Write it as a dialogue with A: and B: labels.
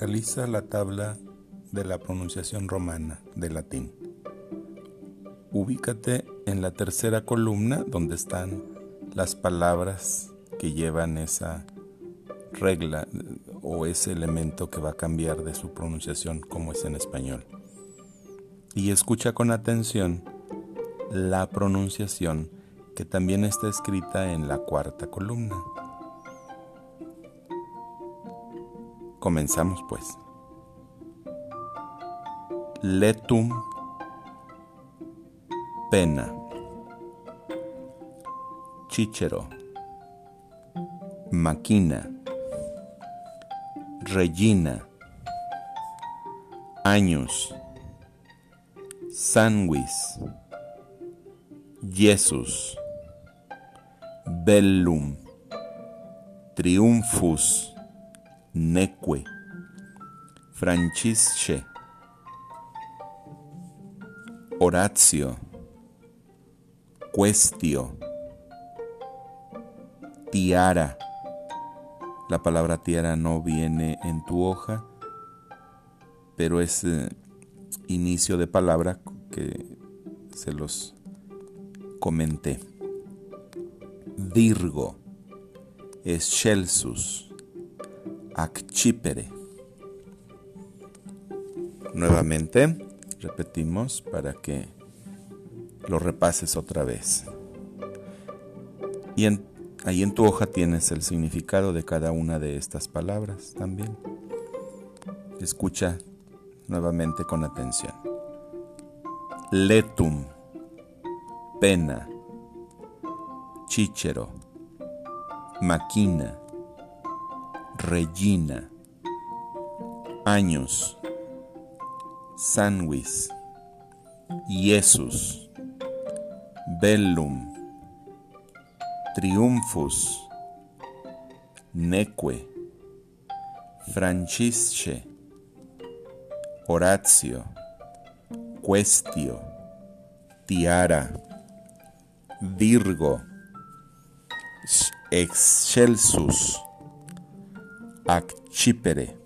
A: Localiza la tabla de la pronunciación romana del latín. Ubícate en la tercera columna donde están las palabras que llevan esa regla o ese elemento que va a cambiar de su pronunciación como es en español. Y escucha con atención la pronunciación que también está escrita en la cuarta columna. Comenzamos pues. Letum pena. Chichero. Maquina. Regina. Años. Sanguis. Jesus. Bellum. Triumphus neque, francisce, Horatio, Questio, tiara. La palabra tiara no viene en tu hoja, pero es eh, inicio de palabra que se los comenté. Virgo, excelsus, Acchipere. Nuevamente, repetimos para que lo repases otra vez. Y ahí en tu hoja tienes el significado de cada una de estas palabras también. Escucha nuevamente con atención. Letum, pena, chichero, maquina, Regina, años, Sanguis, Jesus, Bellum, Triumphus, Neque, Francisce, Horatio, Questio, Tiara, Virgo, Excelsus, Accipere.